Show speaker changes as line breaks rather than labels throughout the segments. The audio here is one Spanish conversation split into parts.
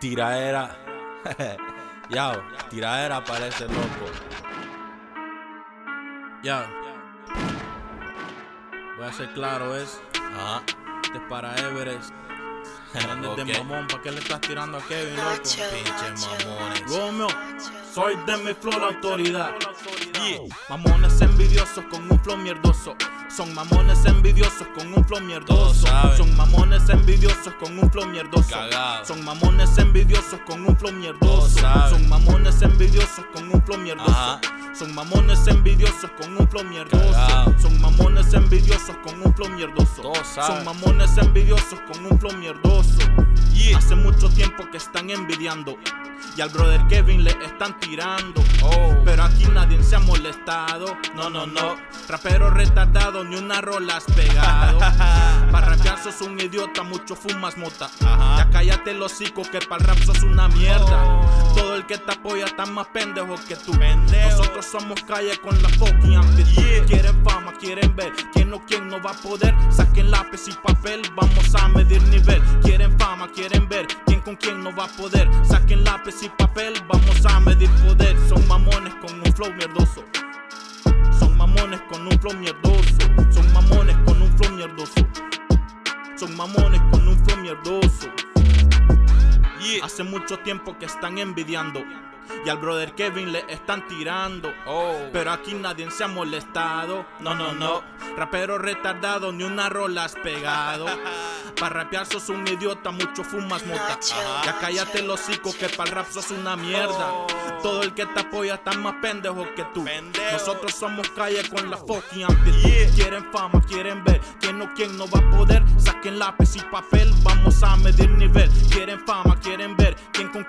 Tiraera. Yao, tiraera parece loco. Yao. Voy a ser claro, ¿es?
Ajá.
Este es para Everest. Grande de mamón, ¿para qué le estás tirando a Kevin, loco?
Pinche mamones.
Romeo, soy de mi flor autoridad. Mamones envidiosos con un flow mierdoso. Son mamones envidiosos con un flow mierdoso. Son mamones envidiosos con un flow mierdoso. Son mamones envidiosos con un flow mierdoso. Son mamones envidiosos con un flow mierdoso.
Ajá.
Son mamones envidiosos con un flow mierdoso. Son mamones envidiosos con un flow mierdoso. Son mamones envidiosos con un flow mierdoso.
Yeah.
Hace mucho tiempo que están envidiando. Y al brother Kevin le están tirando.
Oh.
Pero aquí nadie se ha molestado. No, no, no. Rapero retardado, ni una rola has pegado. Para rapear sos un idiota, mucho fumas mota.
Ajá.
Ya cállate el hocico que para rap sos una mierda.
Oh.
Todo el que te apoya está más pendejo que tú.
Pendejo.
Nosotros somos calle con la fucking actitud.
Yeah.
Quieren fama, quieren ver quién o quién no va a poder. Saquen lápiz y papel, vamos a medir nivel. Quieren fama, quieren ver quién con quién no va a poder. Saquen lápiz y papel, vamos a medir poder. Son mamones con un flow mierdoso. Son mamones con un flow mierdoso. Son mamones con un flow mierdoso. Son mamones con un flow mierdoso.
Yeah.
Hace mucho tiempo que están envidiando. Y al brother Kevin le están tirando.
Oh.
Pero aquí nadie se ha molestado. No, no, no. Rapero retardado, ni una rola has pegado. Para rapear sos un idiota, mucho fumas mota. Ya cállate el hocico que para rap sos una mierda.
Oh.
Todo el que te apoya está más pendejo que tú. Nosotros somos calle con la fucking.
Yeah.
Quieren fama, quieren ver quién o quién no va a poder. Saquen lápiz y papel, vamos a medir nivel. Quieren fama, quieren ver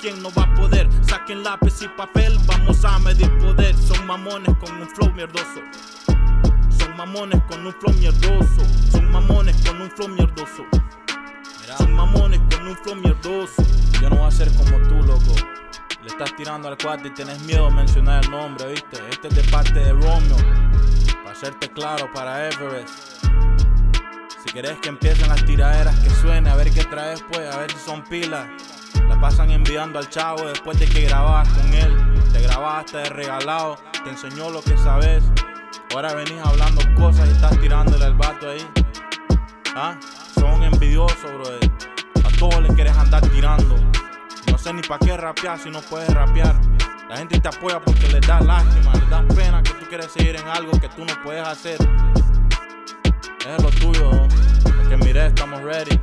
quién no va a poder. Saquen lápiz y papel, vamos a medir poder. Son mamones con un flow mierdoso. Son mamones con un flow mierdoso. Son mamones con un flow mierdoso.
Mira.
Son mamones con un flow mierdoso.
Yo no voy a ser como tú, loco. Le estás tirando al cuate y tienes miedo a mencionar el nombre, ¿viste? Este es de parte de Romeo. Para hacerte claro, para Everest. Si querés que empiecen las tiraderas, que suene, a ver qué traes, pues, a ver si son pilas. La pasan enviando al chavo después de que grababas con él. Te grabaste de regalado, te enseñó lo que sabes. Ahora venís hablando cosas y estás tirándole al vato ahí. ¿Ah? Son envidiosos, brother. A todos les quieres andar tirando. No sé ni para qué rapear si no puedes rapear. La gente te apoya porque les da lástima, les da pena que tú quieres seguir en algo que tú no puedes hacer. Es lo tuyo, porque mire, estamos ready.